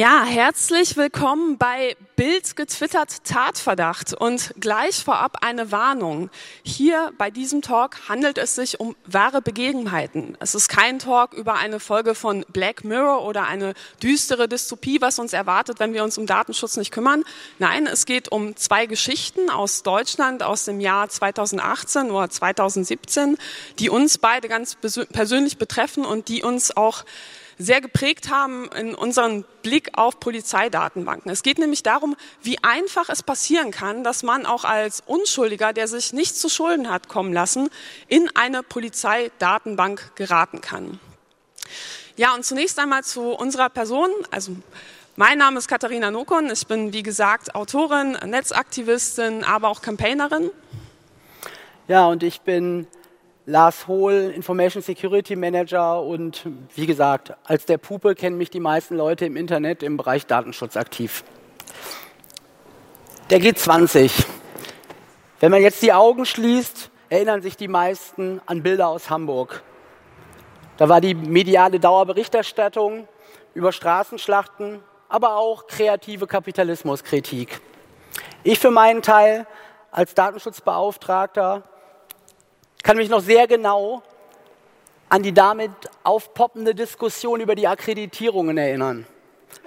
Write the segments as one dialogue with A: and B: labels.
A: Ja, herzlich willkommen bei Bild getwittert Tatverdacht und gleich vorab eine Warnung. Hier bei diesem Talk handelt es sich um wahre Begebenheiten. Es ist kein Talk über eine Folge von Black Mirror oder eine düstere Dystopie, was uns erwartet, wenn wir uns um Datenschutz nicht kümmern. Nein, es geht um zwei Geschichten aus Deutschland aus dem Jahr 2018 oder 2017, die uns beide ganz persönlich betreffen und die uns auch sehr geprägt haben in unseren Blick auf Polizeidatenbanken. Es geht nämlich darum, wie einfach es passieren kann, dass man auch als Unschuldiger, der sich nicht zu Schulden hat kommen lassen, in eine Polizeidatenbank geraten kann. Ja, und zunächst einmal zu unserer Person. Also mein Name ist Katharina Nokon. Ich bin, wie gesagt, Autorin, Netzaktivistin, aber auch Campaignerin.
B: Ja, und ich bin Lars Hohl, Information Security Manager und wie gesagt, als der Pupe kennen mich die meisten Leute im Internet im Bereich Datenschutz aktiv. Der G20. Wenn man jetzt die Augen schließt, erinnern sich die meisten an Bilder aus Hamburg. Da war die mediale Dauerberichterstattung über Straßenschlachten, aber auch kreative Kapitalismuskritik. Ich für meinen Teil als Datenschutzbeauftragter kann mich noch sehr genau an die damit aufpoppende Diskussion über die Akkreditierungen erinnern.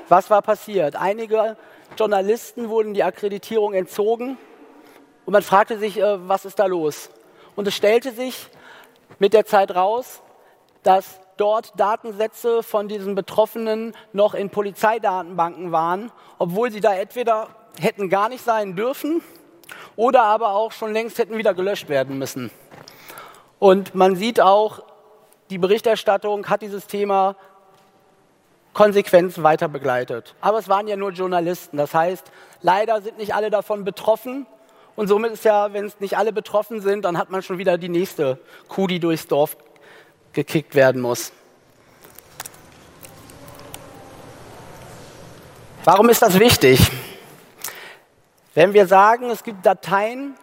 B: Was war passiert? Einige Journalisten wurden die Akkreditierung entzogen und man fragte sich, äh, was ist da los? Und es stellte sich mit der Zeit raus, dass dort Datensätze von diesen Betroffenen noch in Polizeidatenbanken waren, obwohl sie da entweder hätten gar nicht sein dürfen oder aber auch schon längst hätten wieder gelöscht werden müssen. Und man sieht auch, die Berichterstattung hat dieses Thema konsequent weiter begleitet. Aber es waren ja nur Journalisten. Das heißt, leider sind nicht alle davon betroffen. Und somit ist ja, wenn es nicht alle betroffen sind, dann hat man schon wieder die nächste Kuh, die durchs Dorf gekickt werden muss. Warum ist das wichtig? Wenn wir sagen, es gibt Dateien,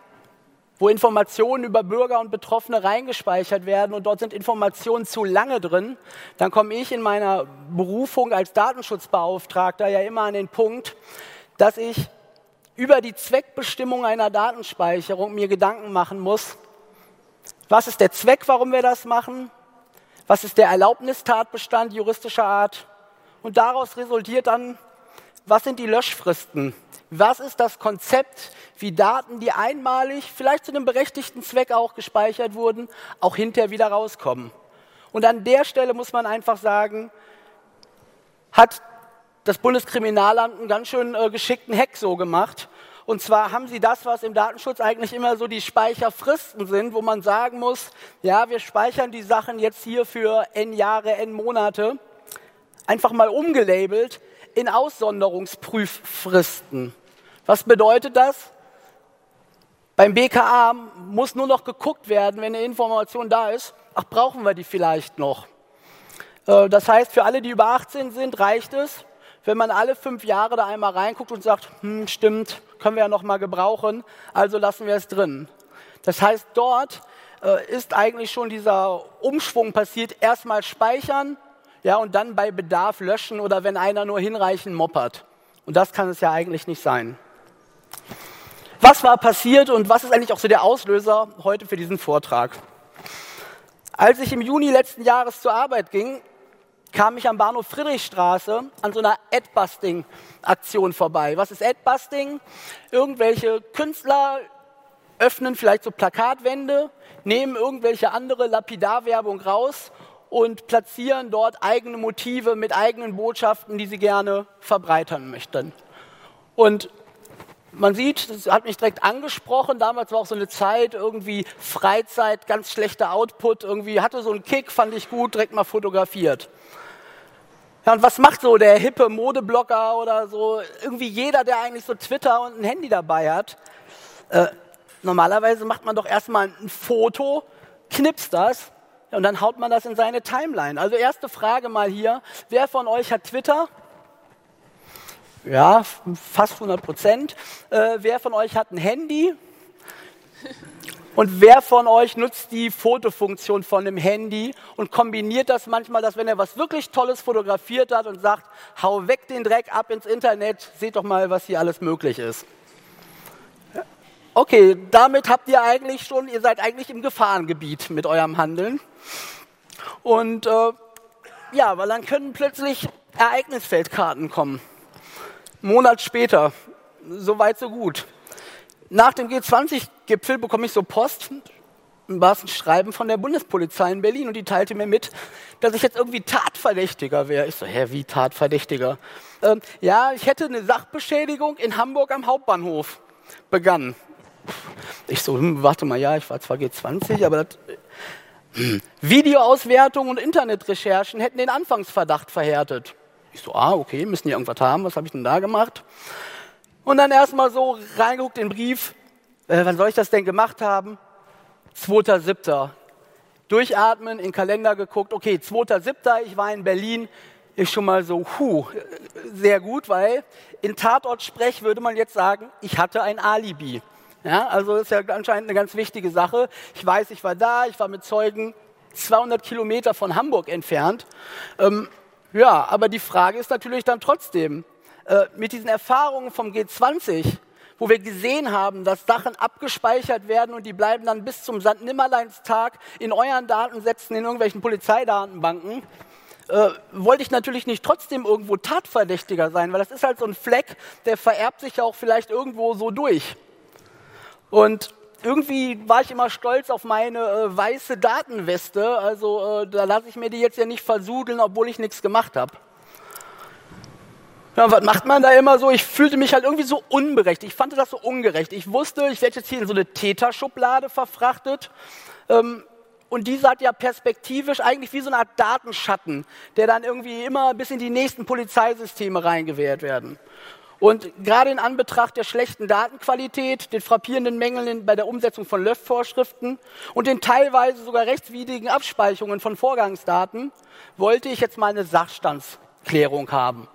B: wo Informationen über Bürger und Betroffene reingespeichert werden und dort sind Informationen zu lange drin, dann komme ich in meiner Berufung als Datenschutzbeauftragter ja immer an den Punkt, dass ich über die Zweckbestimmung einer Datenspeicherung mir Gedanken machen muss. Was ist der Zweck, warum wir das machen? Was ist der Erlaubnistatbestand juristischer Art? Und daraus resultiert dann, was sind die Löschfristen? Was ist das Konzept, wie Daten, die einmalig, vielleicht zu einem berechtigten Zweck auch gespeichert wurden, auch hinterher wieder rauskommen? Und an der Stelle muss man einfach sagen, hat das Bundeskriminalamt einen ganz schön äh, geschickten Hack so gemacht. Und zwar haben sie das, was im Datenschutz eigentlich immer so die Speicherfristen sind, wo man sagen muss, ja, wir speichern die Sachen jetzt hier für n Jahre, n Monate, einfach mal umgelabelt in Aussonderungsprüffristen. Was bedeutet das? Beim BKA muss nur noch geguckt werden, wenn eine Information da ist. Ach, brauchen wir die vielleicht noch? Äh, das heißt, für alle, die über 18 sind, reicht es, wenn man alle fünf Jahre da einmal reinguckt und sagt, hm, stimmt, können wir ja noch mal gebrauchen, also lassen wir es drin. Das heißt, dort äh, ist eigentlich schon dieser Umschwung passiert, erstmal speichern, ja, und dann bei Bedarf löschen oder wenn einer nur hinreichend moppert. Und das kann es ja eigentlich nicht sein. Was war passiert und was ist eigentlich auch so der Auslöser heute für diesen Vortrag? Als ich im Juni letzten Jahres zur Arbeit ging, kam ich am Bahnhof Friedrichstraße an so einer Adbusting-Aktion vorbei. Was ist Adbusting? Irgendwelche Künstler öffnen vielleicht so Plakatwände, nehmen irgendwelche andere Lapidarwerbung raus und platzieren dort eigene Motive mit eigenen Botschaften, die sie gerne verbreitern möchten. Und man sieht, das hat mich direkt angesprochen. Damals war auch so eine Zeit, irgendwie Freizeit, ganz schlechter Output, irgendwie hatte so einen Kick, fand ich gut, direkt mal fotografiert. Ja, und was macht so der hippe Modeblogger oder so? Irgendwie jeder, der eigentlich so Twitter und ein Handy dabei hat. Äh, normalerweise macht man doch erstmal ein Foto, knipst das und dann haut man das in seine Timeline. Also erste Frage mal hier, wer von euch hat Twitter? Ja, fast 100 Prozent. Äh, wer von euch hat ein Handy? Und wer von euch nutzt die Fotofunktion von dem Handy und kombiniert das manchmal, dass wenn er was wirklich Tolles fotografiert hat und sagt, hau weg den Dreck ab ins Internet, seht doch mal, was hier alles möglich ist. Okay, damit habt ihr eigentlich schon, ihr seid eigentlich im Gefahrengebiet mit eurem Handeln. Und äh, ja, weil dann können plötzlich Ereignisfeldkarten kommen. Monat später, so weit, so gut. Nach dem G20-Gipfel bekomme ich so Post, war es ein Schreiben von der Bundespolizei in Berlin und die teilte mir mit, dass ich jetzt irgendwie Tatverdächtiger wäre. Ich so, hä, wie Tatverdächtiger? Ähm, ja, ich hätte eine Sachbeschädigung in Hamburg am Hauptbahnhof begangen. Ich so, hm, warte mal, ja, ich war zwar G20, aber das, hm. Videoauswertung und Internetrecherchen hätten den Anfangsverdacht verhärtet. Ich so, ah, okay, müssen die irgendwas haben, was habe ich denn da gemacht? Und dann erstmal so reingeguckt in den Brief, äh, wann soll ich das denn gemacht haben? 2.7. Durchatmen, in den Kalender geguckt, okay, 2.7., ich war in Berlin, ist schon mal so, huh, sehr gut, weil in Tatort-Sprech würde man jetzt sagen, ich hatte ein Alibi. Ja, also ist ja anscheinend eine ganz wichtige Sache. Ich weiß, ich war da, ich war mit Zeugen 200 Kilometer von Hamburg entfernt. Ähm, ja, aber die Frage ist natürlich dann trotzdem, äh, mit diesen Erfahrungen vom G20, wo wir gesehen haben, dass Sachen abgespeichert werden und die bleiben dann bis zum St. Nimmerleinstag in euren Datensätzen, in irgendwelchen Polizeidatenbanken, äh, wollte ich natürlich nicht trotzdem irgendwo Tatverdächtiger sein, weil das ist halt so ein Fleck, der vererbt sich ja auch vielleicht irgendwo so durch. Und irgendwie war ich immer stolz auf meine äh, weiße Datenweste. Also äh, da lasse ich mir die jetzt ja nicht versudeln, obwohl ich nichts gemacht habe. Ja, was macht man da immer so? Ich fühlte mich halt irgendwie so unberecht. Ich fand das so ungerecht. Ich wusste, ich werde jetzt hier in so eine Täterschublade verfrachtet. Ähm, und diese hat ja perspektivisch eigentlich wie so eine Art Datenschatten, der dann irgendwie immer bis in die nächsten Polizeisysteme reingewehrt werden. Und gerade in Anbetracht der schlechten Datenqualität, den frappierenden Mängeln bei der Umsetzung von LÖF-Vorschriften und den teilweise sogar rechtswidrigen Abspeicherungen von Vorgangsdaten wollte ich jetzt mal eine Sachstandsklärung haben.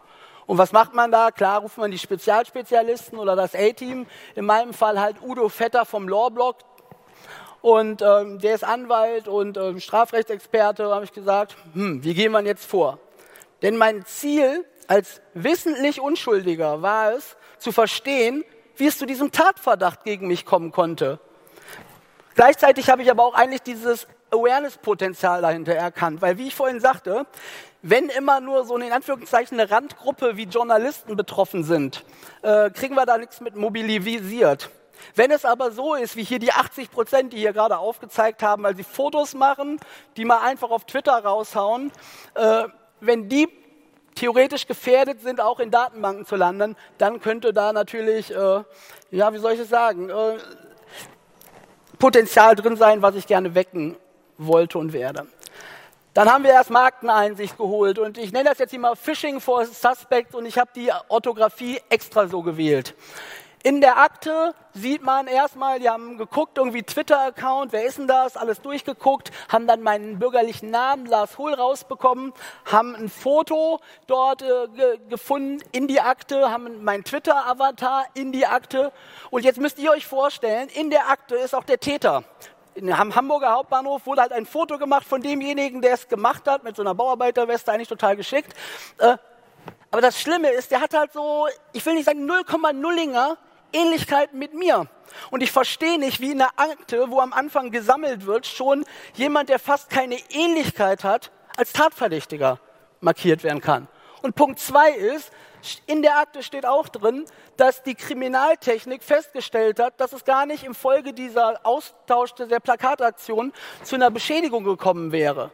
B: Und was macht man da? Klar ruft man die Spezialspezialisten oder das A-Team. In meinem Fall halt Udo Vetter vom Lawblock. Und ähm, der ist Anwalt und ähm, Strafrechtsexperte. habe ich gesagt, hm, wie gehen wir jetzt vor? Denn mein Ziel als wissentlich Unschuldiger war es, zu verstehen, wie es zu diesem Tatverdacht gegen mich kommen konnte. Gleichzeitig habe ich aber auch eigentlich dieses Awareness-Potenzial dahinter erkannt, weil wie ich vorhin sagte, wenn immer nur so eine, in Anführungszeichen eine Randgruppe wie Journalisten betroffen sind, äh, kriegen wir da nichts mit mobilisiert. Wenn es aber so ist, wie hier die 80 Prozent, die hier gerade aufgezeigt haben, weil sie Fotos machen, die mal einfach auf Twitter raushauen, äh, wenn die theoretisch gefährdet sind, auch in Datenbanken zu landen, dann könnte da natürlich, äh, ja, wie soll ich es sagen, äh, Potenzial drin sein, was ich gerne wecken wollte und werde. Dann haben wir erst Markeneinsicht geholt und ich nenne das jetzt mal Phishing for Suspect und ich habe die Orthographie extra so gewählt. In der Akte sieht man erstmal, die haben geguckt, irgendwie Twitter-Account, wer ist denn das, alles durchgeguckt, haben dann meinen bürgerlichen Namen, Lars Hohl, rausbekommen, haben ein Foto dort äh, ge gefunden in die Akte, haben meinen Twitter-Avatar in die Akte und jetzt müsst ihr euch vorstellen, in der Akte ist auch der Täter. Am Hamburger Hauptbahnhof wurde halt ein Foto gemacht von demjenigen, der es gemacht hat, mit so einer Bauarbeiterweste, eigentlich total geschickt. Äh, aber das Schlimme ist, der hat halt so, ich will nicht sagen 0,0inger Ähnlichkeiten mit mir. Und ich verstehe nicht, wie in der Akte, wo am Anfang gesammelt wird, schon jemand, der fast keine Ähnlichkeit hat, als Tatverdächtiger markiert werden kann. Und Punkt zwei ist, in der Akte steht auch drin, dass die Kriminaltechnik festgestellt hat, dass es gar nicht im Folge dieser Austausch der Plakataktion zu einer Beschädigung gekommen wäre.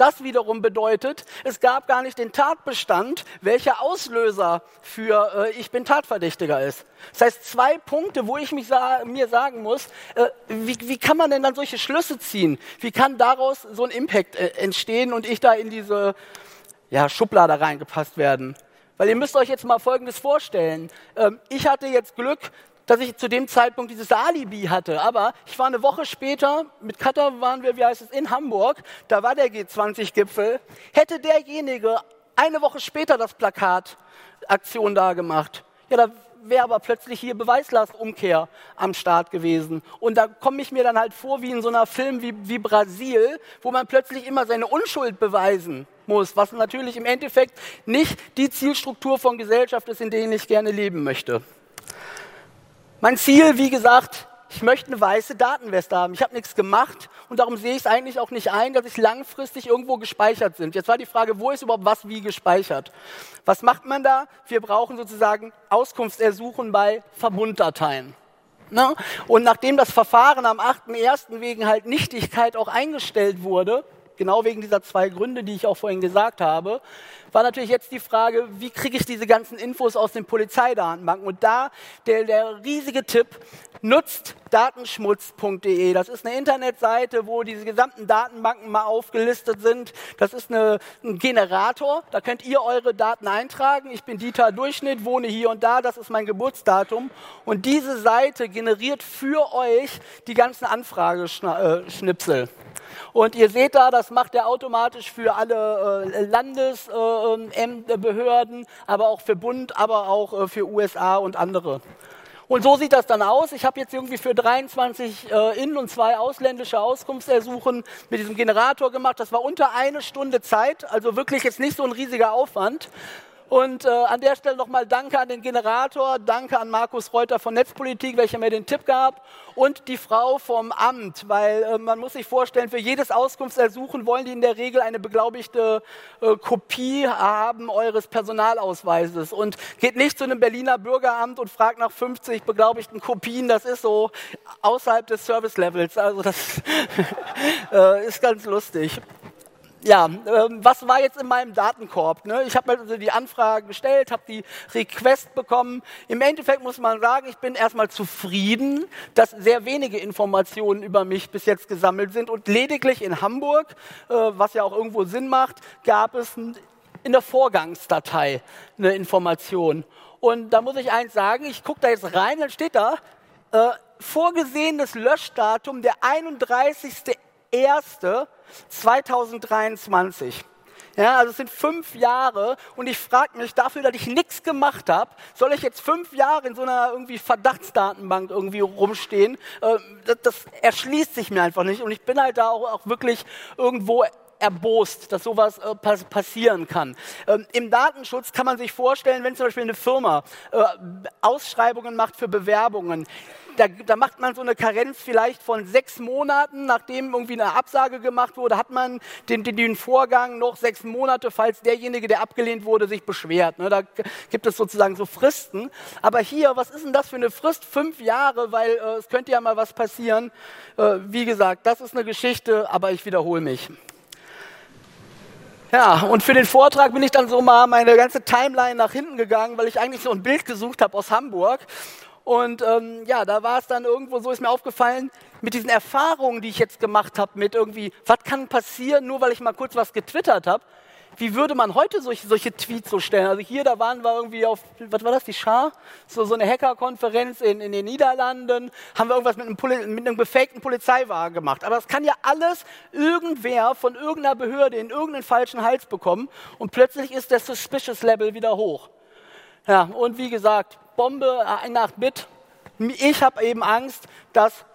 B: Das wiederum bedeutet, es gab gar nicht den Tatbestand, welcher Auslöser für äh, ich bin Tatverdächtiger ist. Das heißt, zwei Punkte, wo ich mich sa mir sagen muss, äh, wie, wie, kann man denn dann solche Schlüsse ziehen? Wie kann daraus so ein Impact äh, entstehen und ich da in diese ja, Schublade reingepasst werden? Weil ihr müsst euch jetzt mal Folgendes vorstellen. Ähm, ich hatte jetzt Glück, dass ich zu dem Zeitpunkt dieses Alibi hatte. Aber ich war eine Woche später, mit Katar waren wir, wie heißt es, in Hamburg, da war der G20-Gipfel. Hätte derjenige eine Woche später das Plakat Aktion da gemacht, ja, da wäre aber plötzlich hier Beweislastumkehr am Start gewesen. Und da komme ich mir dann halt vor wie in so einer Film wie, wie Brasil, wo man plötzlich immer seine Unschuld beweisen muss, was natürlich im Endeffekt nicht die Zielstruktur von Gesellschaft ist, in der ich gerne leben möchte. Mein Ziel, wie gesagt, ich möchte eine weiße Datenweste haben. Ich habe nichts gemacht und darum sehe ich es eigentlich auch nicht ein, dass ich langfristig irgendwo gespeichert sind. Jetzt war die Frage, wo ist überhaupt was wie gespeichert? Was macht man da? Wir brauchen sozusagen Auskunftsersuchen bei Verbunddateien. Ne? Und nachdem das Verfahren am 8.1. wegen halt Nichtigkeit auch eingestellt wurde, genau wegen dieser zwei Gründe, die ich auch vorhin gesagt habe, war natürlich jetzt die Frage, wie kriege ich diese ganzen Infos aus den Polizeidatenbanken? Und da der, der riesige Tipp, nutzt datenschmutz.de. Das ist eine Internetseite, wo diese gesamten Datenbanken mal aufgelistet sind. Das ist eine, ein Generator, da könnt ihr eure Daten eintragen. Ich bin Dieter Durchschnitt, wohne hier und da, das ist mein Geburtsdatum. Und diese Seite generiert für euch die ganzen Anfrageschnipsel. Und ihr seht da, das macht er automatisch für alle äh, Landesbehörden, äh, aber auch für Bund, aber auch äh, für USA und andere. Und so sieht das dann aus. Ich habe jetzt irgendwie für 23 äh, in- und zwei ausländische Auskunftsersuchen mit diesem Generator gemacht. Das war unter eine Stunde Zeit, also wirklich jetzt nicht so ein riesiger Aufwand. Und äh, an der Stelle nochmal Danke an den Generator, Danke an Markus Reuter von Netzpolitik, welcher mir den Tipp gab, und die Frau vom Amt, weil äh, man muss sich vorstellen, für jedes Auskunftsersuchen wollen die in der Regel eine beglaubigte äh, Kopie haben eures Personalausweises. Und geht nicht zu einem Berliner Bürgeramt und fragt nach 50 beglaubigten Kopien, das ist so außerhalb des Service-Levels. Also das äh, ist ganz lustig ja, ähm, was war jetzt in meinem Datenkorb? Ne? Ich habe also die Anfrage gestellt, habe die Request bekommen. Im Endeffekt muss man sagen, ich bin erstmal zufrieden, dass sehr wenige Informationen über mich bis jetzt gesammelt sind und lediglich in Hamburg, äh, was ja auch irgendwo Sinn macht, gab es in der Vorgangsdatei eine Information. Und da muss ich eins sagen, ich gucke da jetzt rein, dann steht da, äh, vorgesehenes Löschdatum der 31.01. 2023. Ja, also es sind fünf Jahre und ich frage mich dafür, dass ich nichts gemacht habe, soll ich jetzt fünf Jahre in so einer irgendwie Verdachtsdatenbank irgendwie rumstehen? Äh, das, das, erschließt sich mir einfach nicht und ich bin halt da auch, auch wirklich irgendwo erbost, dass sowas äh, pass passieren kann. Ähm, Im Datenschutz kann man sich vorstellen, wenn zum Beispiel eine Firma äh, Ausschreibungen macht für Bewerbungen, da, da, macht man so eine Karenz vielleicht von sechs Monaten, nachdem irgendwie eine Absage gemacht wurde, hat man den, den, den Vorgang noch sechs Monate, falls derjenige, der abgelehnt wurde, sich beschwert. Ne? Da gibt es sozusagen so Fristen. Aber hier, was ist denn das für eine Frist? Fünf Jahre, weil äh, es könnte ja mal was passieren. Äh, wie gesagt, das ist eine Geschichte, aber ich wiederhole mich. Ja, und für den Vortrag bin ich dann so mal meine ganze Timeline nach hinten gegangen, weil ich eigentlich so ein Bild gesucht habe aus Hamburg. Und ähm, ja, da war es dann irgendwo so, ist mir aufgefallen, mit diesen Erfahrungen, die ich jetzt gemacht habe, mit irgendwie, was kann passieren, nur weil ich mal kurz was getwittert habe, wie würde man heute solche, solche Tweets so stellen? Also hier, da waren wir irgendwie auf, was war das, die Schar? So, so eine Hackerkonferenz in, in den Niederlanden, haben wir irgendwas mit einem, Poli mit einem gefakten Polizeiwagen gemacht. Aber es kann ja alles irgendwer von irgendeiner Behörde in irgendeinen falschen Hals bekommen und plötzlich ist der Suspicious Level wieder hoch. Ja, und wie gesagt, Bombe, ein 8-Bit. Ich habe eben Angst, dass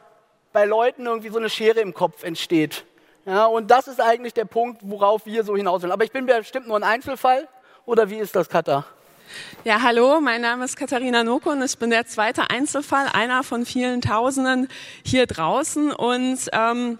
B: bei Leuten irgendwie so eine Schere im Kopf entsteht. Ja, und das ist eigentlich der Punkt, worauf wir so hinaus wollen. Aber ich bin bestimmt nur ein Einzelfall. Oder wie ist das, Katha?
A: Ja, hallo, mein Name ist Katharina Noko und ich bin der zweite Einzelfall, einer von vielen Tausenden hier draußen. Und ähm,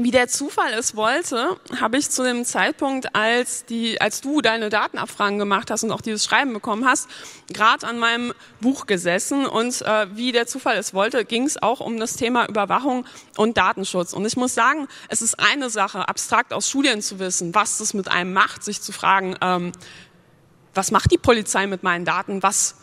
A: wie der Zufall es wollte, habe ich zu dem Zeitpunkt, als, die, als du deine Datenabfragen gemacht hast und auch dieses Schreiben bekommen hast, gerade an meinem Buch gesessen. Und äh, wie der Zufall es wollte, ging es auch um das Thema Überwachung und Datenschutz. Und ich muss sagen, es ist eine Sache, abstrakt aus Studien zu wissen, was das mit einem macht, sich zu fragen, ähm, was macht die Polizei mit meinen Daten, was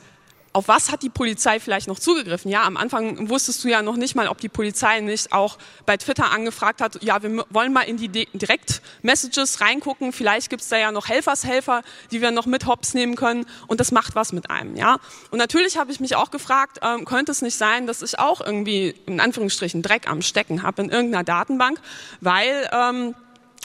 A: auf was hat die Polizei vielleicht noch zugegriffen? Ja, am Anfang wusstest du ja noch nicht mal, ob die Polizei nicht auch bei Twitter angefragt hat, ja, wir wollen mal in die Direct-Messages reingucken, vielleicht gibt's da ja noch Helfershelfer, die wir noch mit Hops nehmen können und das macht was mit einem, ja. Und natürlich habe ich mich auch gefragt, ähm, könnte es nicht sein, dass ich auch irgendwie in Anführungsstrichen Dreck am Stecken habe in irgendeiner Datenbank, weil ähm,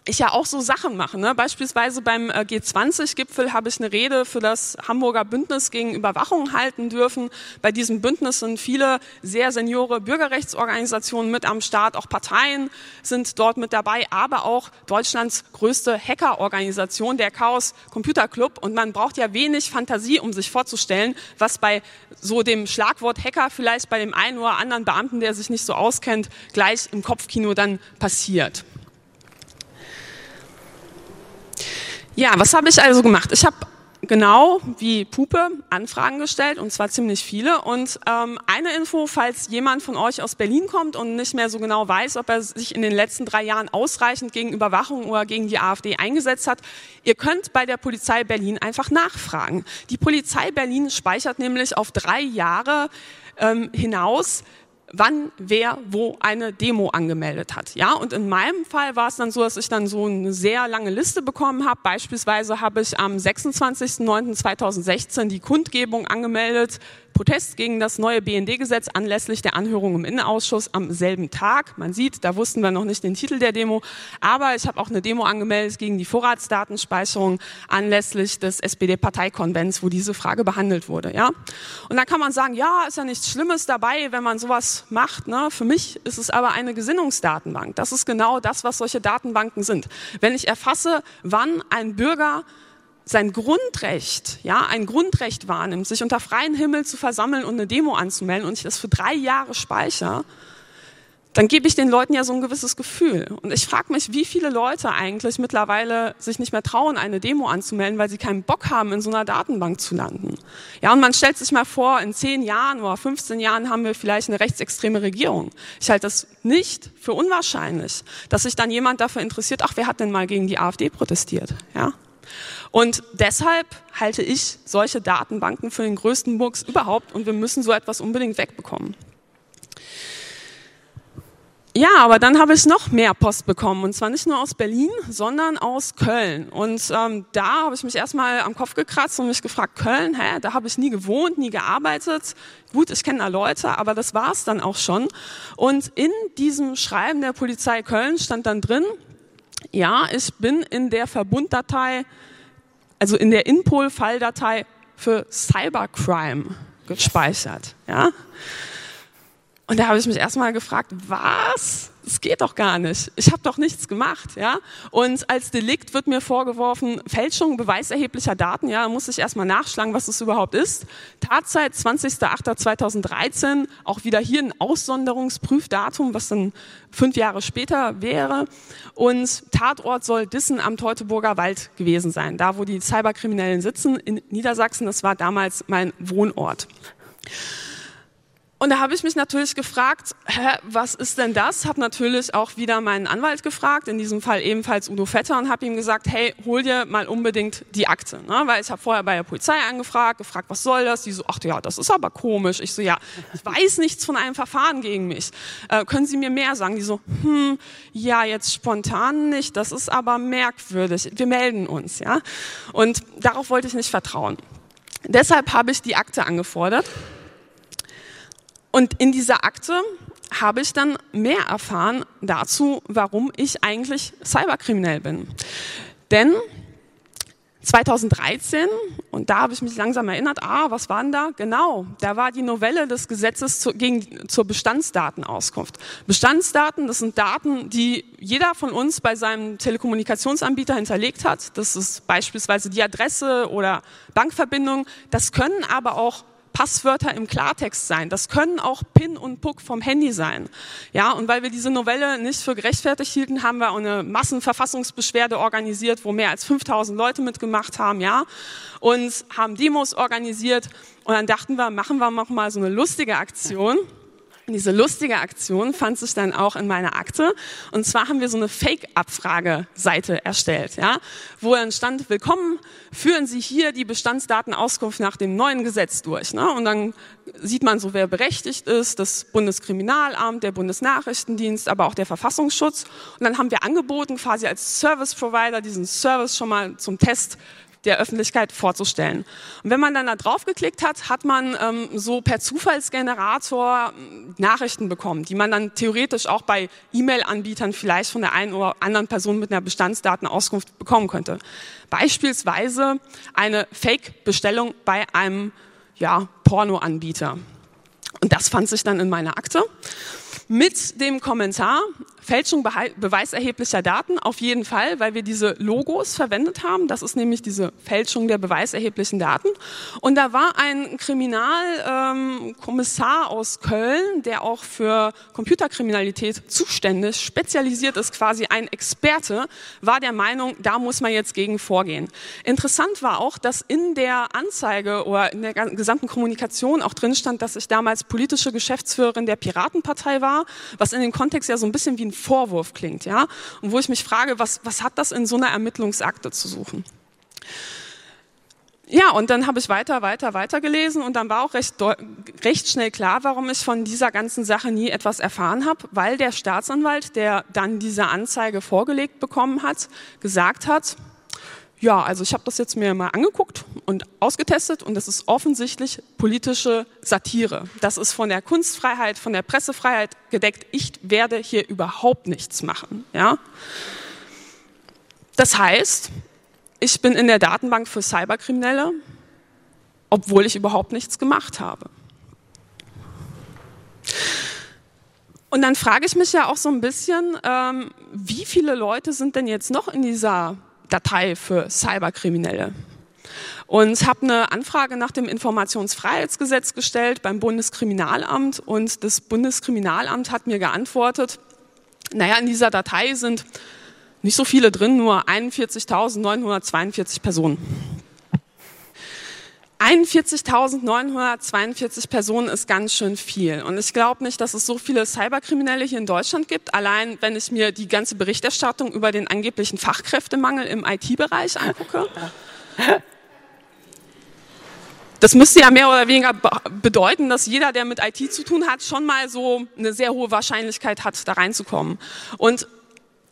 A: ich ja auch so Sachen mache. Ne? Beispielsweise beim äh, G20-Gipfel habe ich eine Rede für das Hamburger Bündnis gegen Überwachung halten dürfen. Bei diesem Bündnis sind viele sehr seniore Bürgerrechtsorganisationen mit am Start, auch Parteien sind dort mit dabei, aber auch Deutschlands größte Hackerorganisation, der Chaos Computer Club. Und man braucht ja wenig Fantasie, um sich vorzustellen, was bei so dem Schlagwort Hacker vielleicht bei dem einen oder anderen Beamten, der sich nicht so auskennt, gleich im Kopfkino dann passiert. Ja, was habe ich also gemacht? Ich habe genau wie Pupe Anfragen gestellt und zwar ziemlich viele. Und ähm, eine Info, falls jemand von euch aus Berlin kommt und nicht mehr so genau weiß, ob er sich in den letzten drei Jahren ausreichend gegen Überwachung oder gegen die AfD eingesetzt hat, ihr könnt bei der Polizei Berlin einfach nachfragen. Die Polizei Berlin speichert nämlich auf drei Jahre ähm, hinaus wann wer wo eine Demo angemeldet hat. Ja, und in meinem Fall war es dann so, dass ich dann so eine sehr lange Liste bekommen habe. Beispielsweise habe ich am 26.09.2016 die Kundgebung angemeldet Protest gegen das neue BND-Gesetz anlässlich der Anhörung im Innenausschuss am selben Tag. Man sieht, da wussten wir noch nicht den Titel der Demo, aber ich habe auch eine Demo angemeldet gegen die Vorratsdatenspeicherung anlässlich des SPD-Parteikonvents, wo diese Frage behandelt wurde. Ja? Und da kann man sagen, ja, ist ja nichts Schlimmes dabei, wenn man sowas macht. Ne? Für mich ist es aber eine Gesinnungsdatenbank. Das ist genau das, was solche Datenbanken sind. Wenn ich erfasse, wann ein Bürger sein Grundrecht, ja, ein Grundrecht wahrnimmt, sich unter freiem Himmel zu versammeln und eine Demo anzumelden und ich das für drei Jahre speichere, dann gebe ich den Leuten ja so ein gewisses Gefühl. Und ich frage mich, wie viele Leute eigentlich mittlerweile sich nicht mehr trauen, eine Demo anzumelden, weil sie keinen Bock haben, in so einer Datenbank zu landen. Ja, und man stellt sich mal vor, in zehn Jahren oder 15 Jahren haben wir vielleicht eine rechtsextreme Regierung. Ich halte das nicht für unwahrscheinlich, dass sich dann jemand dafür interessiert, ach, wer hat denn mal gegen die AfD protestiert? Ja, und deshalb halte ich solche Datenbanken für den größten Murks überhaupt und wir müssen so etwas unbedingt wegbekommen. Ja, aber dann habe ich noch mehr Post bekommen und zwar nicht nur aus Berlin, sondern aus Köln. Und ähm, da habe ich mich erstmal am Kopf gekratzt und mich gefragt, Köln, hä, da habe ich nie gewohnt, nie gearbeitet. Gut, ich kenne da Leute, aber das war es dann auch schon. Und in diesem Schreiben der Polizei Köln stand dann drin, ja, ich bin in der Verbunddatei also in der Inpol-Falldatei für Cybercrime gespeichert. Ja? Und da habe ich mich erstmal gefragt, was? Das geht doch gar nicht. Ich habe doch nichts gemacht, ja. Und als Delikt wird mir vorgeworfen Fälschung beweiserheblicher Daten. Ja, muss ich erstmal nachschlagen, was das überhaupt ist. Tatzeit 20.08.2013, auch wieder hier ein Aussonderungsprüfdatum, was dann fünf Jahre später wäre. Und Tatort soll Dissen am Teutoburger Wald gewesen sein, da wo die Cyberkriminellen sitzen in Niedersachsen. Das war damals mein Wohnort. Und da habe ich mich natürlich gefragt, hä, was ist denn das? Habe natürlich auch wieder meinen Anwalt gefragt, in diesem Fall ebenfalls Udo Vetter, und habe ihm gesagt, hey, hol dir mal unbedingt die Akte. Ne? Weil ich habe vorher bei der Polizei angefragt, gefragt, was soll das? Die so, ach ja, das ist aber komisch. Ich so, ja, ich weiß nichts von einem Verfahren gegen mich. Äh, können Sie mir mehr sagen? Die so, hm, ja, jetzt spontan nicht, das ist aber merkwürdig. Wir melden uns, ja. Und darauf wollte ich nicht vertrauen. Deshalb habe ich die Akte angefordert. Und in dieser Akte habe ich dann mehr erfahren dazu, warum ich eigentlich cyberkriminell bin. Denn 2013, und da habe ich mich langsam erinnert, ah, was war denn da? Genau, da war die Novelle des Gesetzes zu, gegen, zur Bestandsdatenauskunft. Bestandsdaten, das sind Daten, die jeder von uns bei seinem Telekommunikationsanbieter hinterlegt hat. Das ist beispielsweise die Adresse oder Bankverbindung. Das können aber auch Passwörter im Klartext sein. Das können auch PIN und PUC vom Handy sein. Ja, und weil wir diese Novelle nicht für gerechtfertigt hielten, haben wir eine Massenverfassungsbeschwerde organisiert, wo mehr als 5000 Leute mitgemacht haben, ja, und haben Demos organisiert. Und dann dachten wir, machen wir noch mal so eine lustige Aktion. Diese lustige Aktion fand sich dann auch in meiner Akte. Und zwar haben wir so eine Fake-Abfrageseite erstellt, ja, wo dann stand, willkommen, führen Sie hier die Bestandsdatenauskunft nach dem neuen Gesetz durch. Ne? Und dann sieht man so, wer berechtigt ist, das Bundeskriminalamt, der Bundesnachrichtendienst, aber auch der Verfassungsschutz. Und dann haben wir angeboten, quasi als Service Provider diesen Service schon mal zum Test der Öffentlichkeit vorzustellen. Und wenn man dann da drauf geklickt hat, hat man ähm, so per Zufallsgenerator ähm, Nachrichten bekommen, die man dann theoretisch auch bei E-Mail-Anbietern vielleicht von der einen oder anderen Person mit einer Bestandsdatenauskunft bekommen könnte. Beispielsweise eine Fake-Bestellung bei einem ja, Pornoanbieter. Und das fand sich dann in meiner Akte mit dem Kommentar, Fälschung beweiserheblicher Daten auf jeden Fall, weil wir diese Logos verwendet haben. Das ist nämlich diese Fälschung der beweiserheblichen Daten. Und da war ein Kriminalkommissar ähm, aus Köln, der auch für Computerkriminalität zuständig, spezialisiert ist, quasi ein Experte, war der Meinung, da muss man jetzt gegen vorgehen. Interessant war auch, dass in der Anzeige oder in der gesamten Kommunikation auch drin stand, dass ich damals politische Geschäftsführerin der Piratenpartei war, was in dem Kontext ja so ein bisschen wie ein Vorwurf klingt, ja. Und wo ich mich frage, was, was hat das in so einer Ermittlungsakte zu suchen? Ja, und dann habe ich weiter, weiter, weiter gelesen und dann war auch recht, recht schnell klar, warum ich von dieser ganzen Sache nie etwas erfahren habe, weil der Staatsanwalt, der dann diese Anzeige vorgelegt bekommen hat, gesagt hat, ja, also ich habe das jetzt mir mal angeguckt und ausgetestet und das ist offensichtlich politische Satire. Das ist von der Kunstfreiheit, von der Pressefreiheit gedeckt. Ich werde hier überhaupt nichts machen. Ja? Das heißt, ich bin in der Datenbank für Cyberkriminelle, obwohl ich überhaupt nichts gemacht habe. Und dann frage ich mich ja auch so ein bisschen, ähm, wie viele Leute sind denn jetzt noch in dieser Datei für Cyberkriminelle. Und habe eine Anfrage nach dem Informationsfreiheitsgesetz gestellt beim Bundeskriminalamt und das Bundeskriminalamt hat mir geantwortet, naja, in dieser Datei sind nicht so viele drin, nur 41.942 Personen. 41.942 Personen ist ganz schön viel. Und ich glaube nicht, dass es so viele Cyberkriminelle hier in Deutschland gibt. Allein, wenn ich mir die ganze Berichterstattung über den angeblichen Fachkräftemangel im IT-Bereich angucke. Das müsste ja mehr oder weniger bedeuten, dass jeder, der mit IT zu tun hat, schon mal so eine sehr hohe Wahrscheinlichkeit hat, da reinzukommen. Und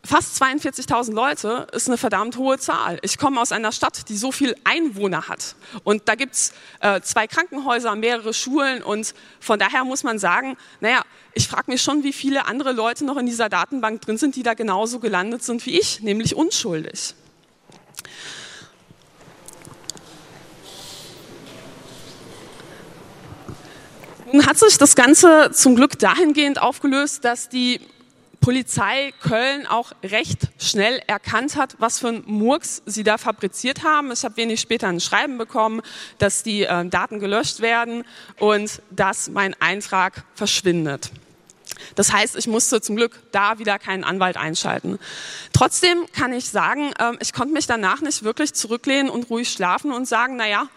A: fast 42.000 Leute ist eine verdammt hohe Zahl. Ich komme aus einer Stadt, die so viel Einwohner hat. Und da gibt's äh, zwei Krankenhäuser, mehrere Schulen. Und von daher muss man sagen, naja, ich frage mich schon, wie viele andere Leute noch in dieser Datenbank drin sind, die da genauso gelandet sind wie ich, nämlich unschuldig. Nun hat sich das Ganze zum Glück dahingehend aufgelöst, dass die Polizei Köln auch recht schnell erkannt hat, was für ein Murks sie da fabriziert haben. Ich habe wenig später ein Schreiben bekommen, dass die äh, Daten gelöscht werden und dass mein Eintrag verschwindet. Das heißt, ich musste zum Glück da wieder keinen Anwalt einschalten. Trotzdem kann ich sagen, ähm, ich konnte mich danach nicht wirklich zurücklehnen und ruhig schlafen und sagen, na ja,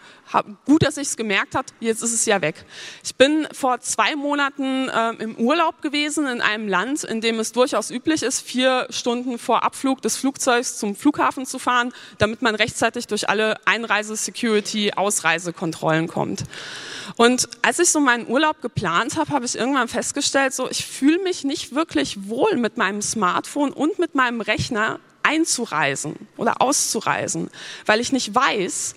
A: gut, dass ich es gemerkt habe, jetzt ist es ja weg. Ich bin vor zwei Monaten äh, im Urlaub gewesen in einem Land, in dem es durchaus üblich ist, vier Stunden vor Abflug des Flugzeugs zum Flughafen zu fahren, damit man rechtzeitig durch alle Einreise-, Security-, Ausreisekontrollen kommt. Und als ich so meinen Urlaub geplant habe, habe ich irgendwann festgestellt, so ich fühle mich nicht wirklich wohl mit meinem Smartphone und mit meinem Rechner einzureisen oder auszureisen, weil ich nicht weiß,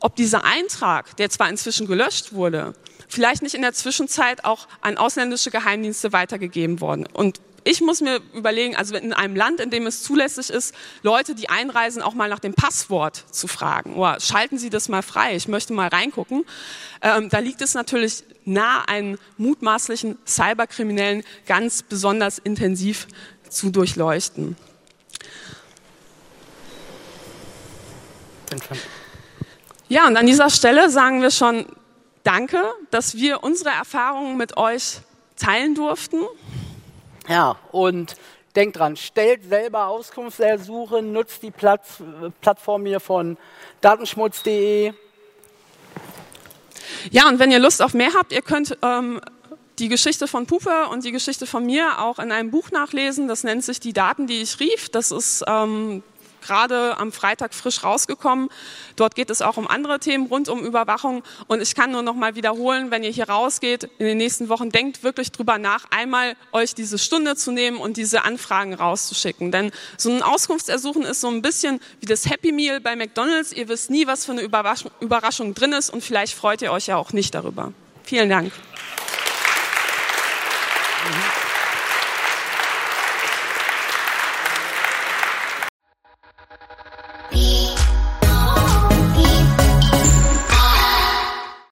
A: ob dieser Eintrag, der zwar inzwischen gelöscht wurde, vielleicht nicht in der Zwischenzeit auch an ausländische Geheimdienste weitergegeben worden. Und ich muss mir überlegen, also in einem Land, in dem es zulässig ist, Leute, die einreisen, auch mal nach dem Passwort zu fragen. Oder schalten Sie das mal frei, ich möchte mal reingucken. Ähm, da liegt es natürlich nah, einen mutmaßlichen Cyberkriminellen ganz besonders intensiv zu durchleuchten. Ja, und an dieser Stelle sagen wir schon Danke, dass wir unsere Erfahrungen mit euch teilen durften.
B: Ja, und denkt dran, stellt selber Auskunftsersuche, nutzt die Platz, Plattform hier von datenschmutz.de.
A: Ja, und wenn ihr Lust auf mehr habt, ihr könnt ähm, die Geschichte von Puppe und die Geschichte von mir auch in einem Buch nachlesen. Das nennt sich Die Daten, die ich rief. Das ist ähm, gerade am Freitag frisch rausgekommen. Dort geht es auch um andere Themen rund um Überwachung. Und ich kann nur noch mal wiederholen, wenn ihr hier rausgeht in den nächsten Wochen, denkt wirklich drüber nach, einmal euch diese Stunde zu nehmen und diese Anfragen rauszuschicken. Denn so ein Auskunftsersuchen ist so ein bisschen wie das Happy Meal bei McDonald's. Ihr wisst nie, was für eine Überraschung, Überraschung drin ist und vielleicht freut ihr euch ja auch nicht darüber. Vielen Dank.